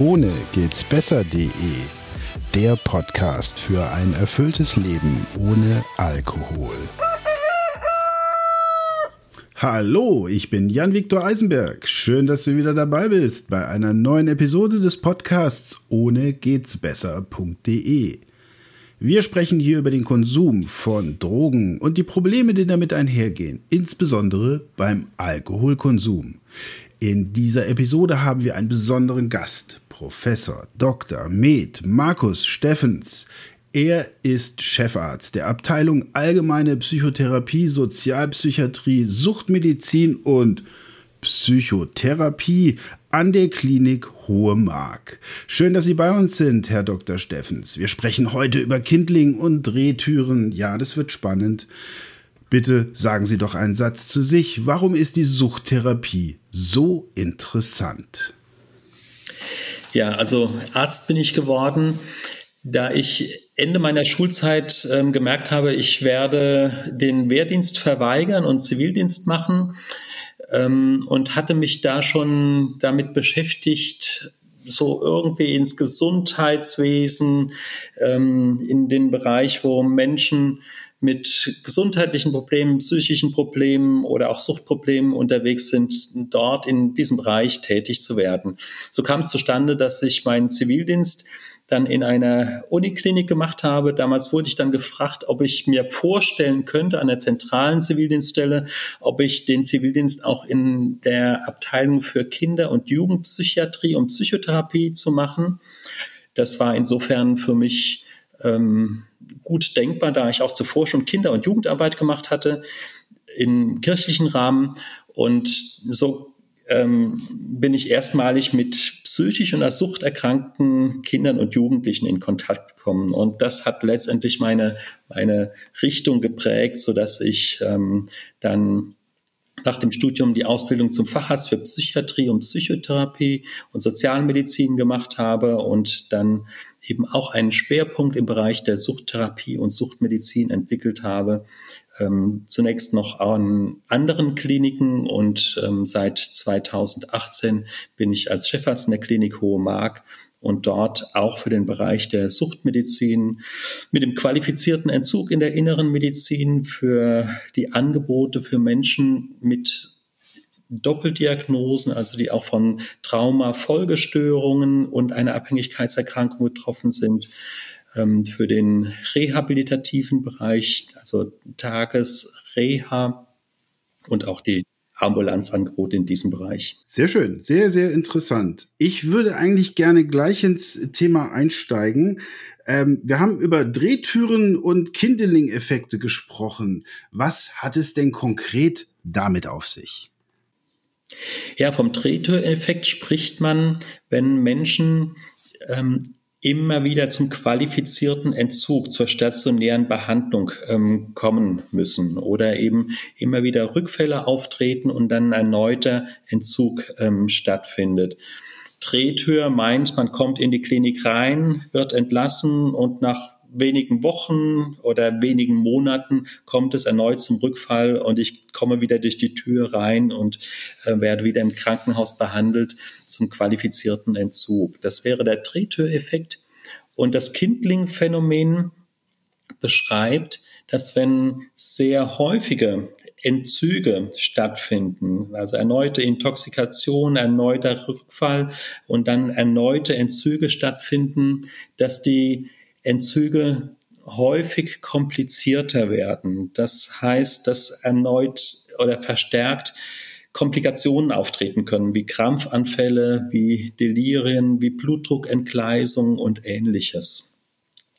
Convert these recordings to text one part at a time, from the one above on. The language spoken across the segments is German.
Ohne geht's besser.de. Der Podcast für ein erfülltes Leben ohne Alkohol. Hallo, ich bin Jan-Viktor Eisenberg. Schön, dass du wieder dabei bist bei einer neuen Episode des Podcasts ohne geht's besser.de. Wir sprechen hier über den Konsum von Drogen und die Probleme, die damit einhergehen, insbesondere beim Alkoholkonsum. In dieser Episode haben wir einen besonderen Gast, Professor Dr. Med Markus Steffens. Er ist Chefarzt der Abteilung Allgemeine Psychotherapie, Sozialpsychiatrie, Suchtmedizin und Psychotherapie an der Klinik Hohe Mark. Schön, dass Sie bei uns sind, Herr Dr. Steffens. Wir sprechen heute über Kindling und Drehtüren. Ja, das wird spannend. Bitte sagen Sie doch einen Satz zu sich. Warum ist die Suchttherapie so interessant? Ja, also Arzt bin ich geworden, da ich Ende meiner Schulzeit ähm, gemerkt habe, ich werde den Wehrdienst verweigern und Zivildienst machen ähm, und hatte mich da schon damit beschäftigt, so irgendwie ins Gesundheitswesen, ähm, in den Bereich, wo Menschen mit gesundheitlichen Problemen, psychischen Problemen oder auch Suchtproblemen unterwegs sind, dort in diesem Bereich tätig zu werden. So kam es zustande, dass ich meinen Zivildienst dann in einer Uniklinik gemacht habe. Damals wurde ich dann gefragt, ob ich mir vorstellen könnte an der zentralen Zivildienststelle, ob ich den Zivildienst auch in der Abteilung für Kinder- und Jugendpsychiatrie und Psychotherapie zu machen. Das war insofern für mich ähm, gut denkbar, da ich auch zuvor schon Kinder- und Jugendarbeit gemacht hatte im kirchlichen Rahmen. Und so ähm, bin ich erstmalig mit psychisch und als Sucht erkrankten Kindern und Jugendlichen in Kontakt gekommen. Und das hat letztendlich meine, meine Richtung geprägt, so dass ich ähm, dann nach dem Studium die Ausbildung zum Facharzt für Psychiatrie und Psychotherapie und Sozialmedizin gemacht habe und dann eben auch einen Schwerpunkt im Bereich der Suchttherapie und Suchtmedizin entwickelt habe. Ähm, zunächst noch an anderen Kliniken und ähm, seit 2018 bin ich als Chefarzt in der Klinik Hohe Mark und dort auch für den Bereich der Suchtmedizin mit dem qualifizierten Entzug in der inneren Medizin für die Angebote für Menschen mit Doppeldiagnosen, also die auch von Trauma, Folgestörungen und einer Abhängigkeitserkrankung betroffen sind, ähm, für den rehabilitativen Bereich, also Tagesreha und auch die Ambulanzangebot in diesem Bereich. Sehr schön, sehr, sehr interessant. Ich würde eigentlich gerne gleich ins Thema einsteigen. Ähm, wir haben über Drehtüren und Kindeling-Effekte gesprochen. Was hat es denn konkret damit auf sich? Ja, vom Drehtüreffekt spricht man, wenn Menschen ähm, immer wieder zum qualifizierten Entzug, zur stationären Behandlung ähm, kommen müssen oder eben immer wieder Rückfälle auftreten und dann erneuter Entzug ähm, stattfindet. Drehtür meint, man kommt in die Klinik rein, wird entlassen und nach wenigen Wochen oder wenigen Monaten kommt es erneut zum Rückfall und ich komme wieder durch die Tür rein und äh, werde wieder im Krankenhaus behandelt zum qualifizierten Entzug. Das wäre der Drehtüreffekt. Und das Kindling-Phänomen beschreibt, dass wenn sehr häufige Entzüge stattfinden, also erneute Intoxikation, erneuter Rückfall und dann erneute Entzüge stattfinden, dass die Entzüge häufig komplizierter werden. Das heißt, dass erneut oder verstärkt Komplikationen auftreten können, wie Krampfanfälle, wie Delirien, wie Blutdruckentgleisung und ähnliches.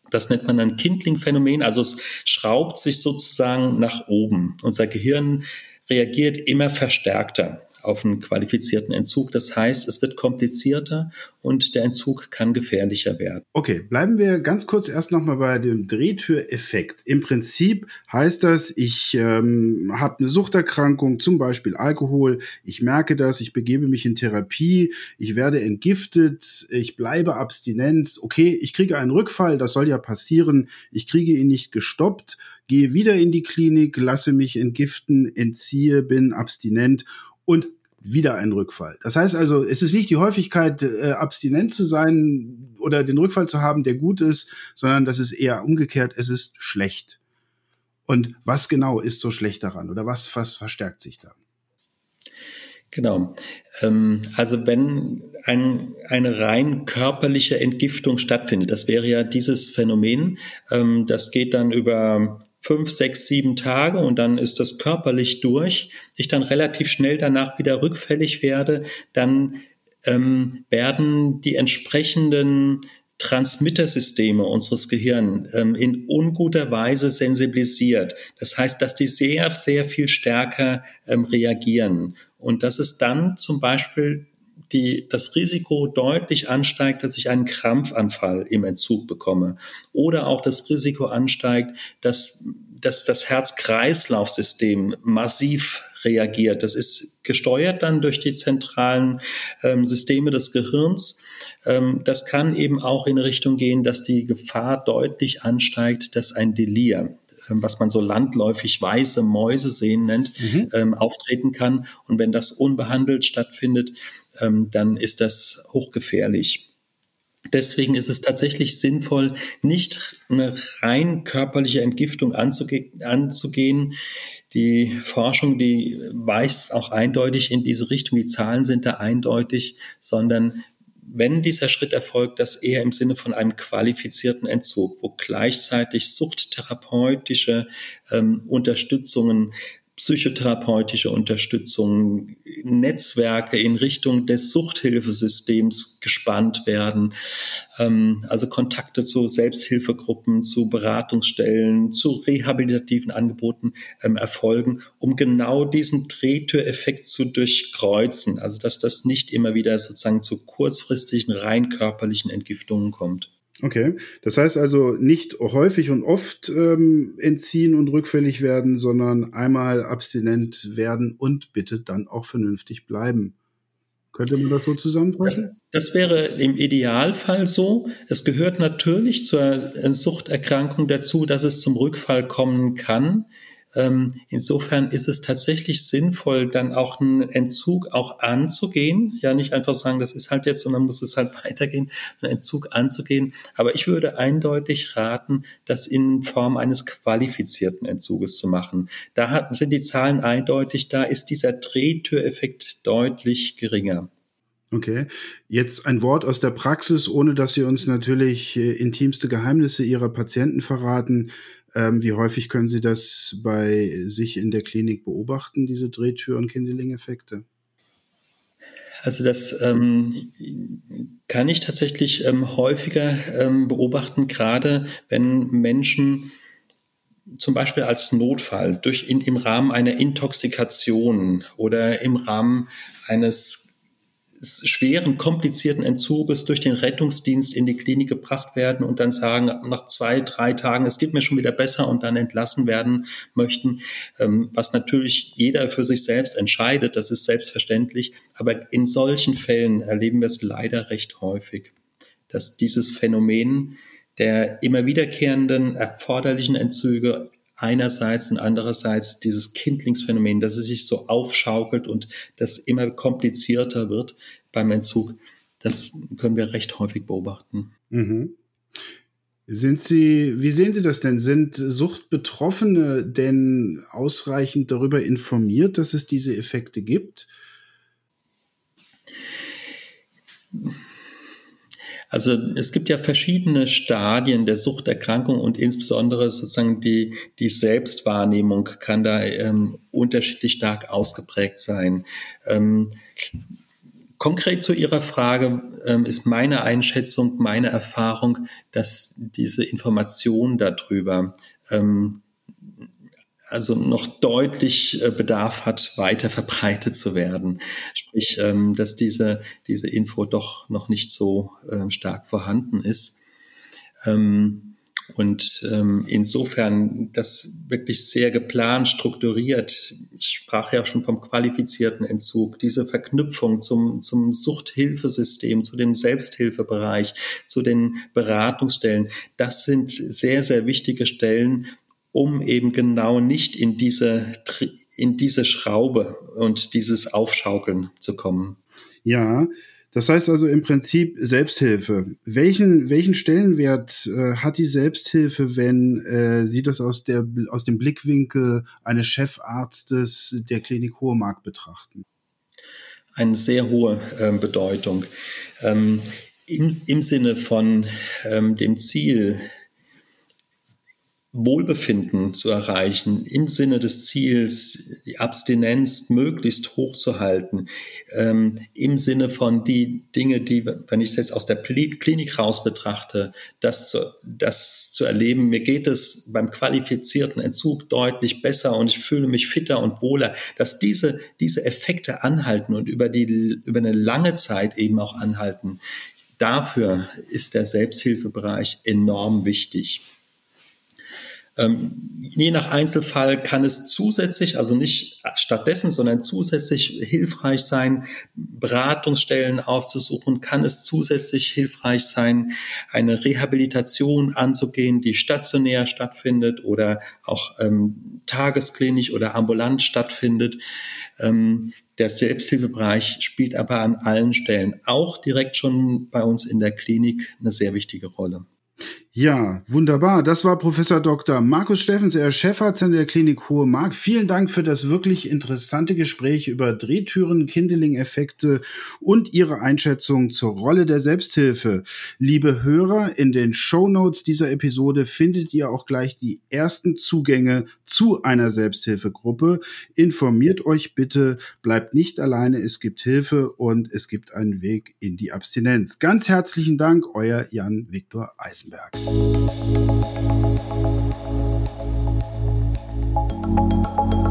Das nennt man ein Kindling-Phänomen, also es schraubt sich sozusagen nach oben. Unser Gehirn reagiert immer verstärkter auf einen qualifizierten Entzug. Das heißt, es wird komplizierter und der Entzug kann gefährlicher werden. Okay, bleiben wir ganz kurz erst nochmal bei dem Drehtüreffekt. Im Prinzip heißt das, ich ähm, habe eine Suchterkrankung, zum Beispiel Alkohol. Ich merke das, ich begebe mich in Therapie, ich werde entgiftet, ich bleibe abstinent. Okay, ich kriege einen Rückfall, das soll ja passieren. Ich kriege ihn nicht gestoppt gehe wieder in die Klinik, lasse mich entgiften, entziehe, bin abstinent und wieder ein Rückfall. Das heißt also, es ist nicht die Häufigkeit, äh, abstinent zu sein oder den Rückfall zu haben, der gut ist, sondern das ist eher umgekehrt, es ist schlecht. Und was genau ist so schlecht daran oder was, was verstärkt sich da? Genau. Ähm, also wenn ein, eine rein körperliche Entgiftung stattfindet, das wäre ja dieses Phänomen, ähm, das geht dann über fünf, sechs, sieben Tage und dann ist das körperlich durch. Ich dann relativ schnell danach wieder rückfällig werde, dann ähm, werden die entsprechenden Transmittersysteme unseres Gehirns ähm, in unguter Weise sensibilisiert. Das heißt, dass die sehr, sehr viel stärker ähm, reagieren. Und dass es dann zum Beispiel die, das Risiko deutlich ansteigt, dass ich einen Krampfanfall im Entzug bekomme. Oder auch das Risiko ansteigt, dass, dass das Herz-Kreislauf-System massiv reagiert. Das ist gesteuert dann durch die zentralen ähm, Systeme des Gehirns. Ähm, das kann eben auch in Richtung gehen, dass die Gefahr deutlich ansteigt, dass ein Delir, was man so landläufig weiße Mäuse sehen nennt, mhm. ähm, auftreten kann. Und wenn das unbehandelt stattfindet, ähm, dann ist das hochgefährlich. Deswegen ist es tatsächlich sinnvoll, nicht eine rein körperliche Entgiftung anzuge anzugehen. Die Forschung, die weist auch eindeutig in diese Richtung, die Zahlen sind da eindeutig, sondern wenn dieser Schritt erfolgt, das eher im Sinne von einem qualifizierten Entzug, wo gleichzeitig suchttherapeutische ähm, Unterstützungen psychotherapeutische Unterstützung, Netzwerke in Richtung des Suchthilfesystems gespannt werden, ähm, also Kontakte zu Selbsthilfegruppen, zu Beratungsstellen, zu rehabilitativen Angeboten ähm, erfolgen, um genau diesen Drehtüreffekt zu durchkreuzen, also dass das nicht immer wieder sozusagen zu kurzfristigen rein körperlichen Entgiftungen kommt. Okay, das heißt also nicht häufig und oft ähm, entziehen und rückfällig werden, sondern einmal abstinent werden und bitte dann auch vernünftig bleiben. Könnte man das so zusammenfassen? Das, das, wäre im Idealfall so. Es gehört natürlich zur Suchterkrankung dazu, dass es zum Rückfall kommen kann. Ähm, insofern ist es tatsächlich sinnvoll, dann auch einen Entzug auch anzugehen. Ja, nicht einfach sagen, das ist halt jetzt dann muss es halt weitergehen, einen Entzug anzugehen. Aber ich würde eindeutig raten, das in Form eines qualifizierten Entzuges zu machen. Da hat, sind die Zahlen eindeutig, da ist dieser Drehtüreffekt deutlich geringer. Okay, jetzt ein Wort aus der Praxis, ohne dass Sie uns natürlich äh, intimste Geheimnisse Ihrer Patienten verraten. Ähm, wie häufig können Sie das bei sich in der Klinik beobachten, diese Drehtür- und Kindeling-Effekte? Also das ähm, kann ich tatsächlich ähm, häufiger ähm, beobachten, gerade wenn Menschen zum Beispiel als Notfall durch in, im Rahmen einer Intoxikation oder im Rahmen eines schweren, komplizierten Entzuges durch den Rettungsdienst in die Klinik gebracht werden und dann sagen, nach zwei, drei Tagen, es geht mir schon wieder besser und dann entlassen werden möchten, ähm, was natürlich jeder für sich selbst entscheidet, das ist selbstverständlich. Aber in solchen Fällen erleben wir es leider recht häufig, dass dieses Phänomen der immer wiederkehrenden erforderlichen Entzüge einerseits und andererseits dieses Kindlingsphänomen, dass es sich so aufschaukelt und das immer komplizierter wird beim Entzug. Das können wir recht häufig beobachten. Mhm. Sind Sie, wie sehen Sie das denn? Sind Suchtbetroffene denn ausreichend darüber informiert, dass es diese Effekte gibt? Also es gibt ja verschiedene Stadien der Suchterkrankung und insbesondere sozusagen die, die Selbstwahrnehmung kann da ähm, unterschiedlich stark ausgeprägt sein. Ähm, Konkret zu Ihrer Frage ähm, ist meine Einschätzung, meine Erfahrung, dass diese Information darüber ähm, also noch deutlich äh, Bedarf hat, weiter verbreitet zu werden. Sprich, ähm, dass diese, diese Info doch noch nicht so ähm, stark vorhanden ist. Ähm, und insofern das wirklich sehr geplant, strukturiert. Ich sprach ja schon vom qualifizierten Entzug, diese Verknüpfung zum, zum Suchthilfesystem, zu dem Selbsthilfebereich, zu den Beratungsstellen. Das sind sehr, sehr wichtige Stellen, um eben genau nicht in diese, in diese Schraube und dieses Aufschaukeln zu kommen. Ja, das heißt also im Prinzip Selbsthilfe. Welchen, welchen Stellenwert äh, hat die Selbsthilfe, wenn äh, Sie das aus, der, aus dem Blickwinkel eines Chefarztes der Klinik Hohe Mark betrachten? Eine sehr hohe äh, Bedeutung. Ähm, im, Im Sinne von ähm, dem Ziel, Wohlbefinden zu erreichen, im Sinne des Ziels, die Abstinenz möglichst hoch zu halten, ähm, im Sinne von die Dinge, die, wenn ich es jetzt aus der Klinik raus betrachte, das zu, das zu erleben, mir geht es beim qualifizierten Entzug deutlich besser und ich fühle mich fitter und wohler, dass diese, diese Effekte anhalten und über die, über eine lange Zeit eben auch anhalten. Dafür ist der Selbsthilfebereich enorm wichtig. Ähm, je nach Einzelfall kann es zusätzlich, also nicht stattdessen, sondern zusätzlich hilfreich sein, Beratungsstellen aufzusuchen, kann es zusätzlich hilfreich sein, eine Rehabilitation anzugehen, die stationär stattfindet oder auch ähm, tagesklinisch oder ambulant stattfindet. Ähm, der Selbsthilfebereich spielt aber an allen Stellen, auch direkt schon bei uns in der Klinik, eine sehr wichtige Rolle. Ja, wunderbar. Das war Professor Dr. Markus Steffens, er ist Chefarzt in der Klinik Hohe Mark. Vielen Dank für das wirklich interessante Gespräch über Drehtüren, Kindeling-Effekte und Ihre Einschätzung zur Rolle der Selbsthilfe. Liebe Hörer, in den Show Notes dieser Episode findet ihr auch gleich die ersten Zugänge zu einer Selbsthilfegruppe. Informiert euch bitte, bleibt nicht alleine, es gibt Hilfe und es gibt einen Weg in die Abstinenz. Ganz herzlichen Dank, euer Jan Viktor Eisenberg. Thank you.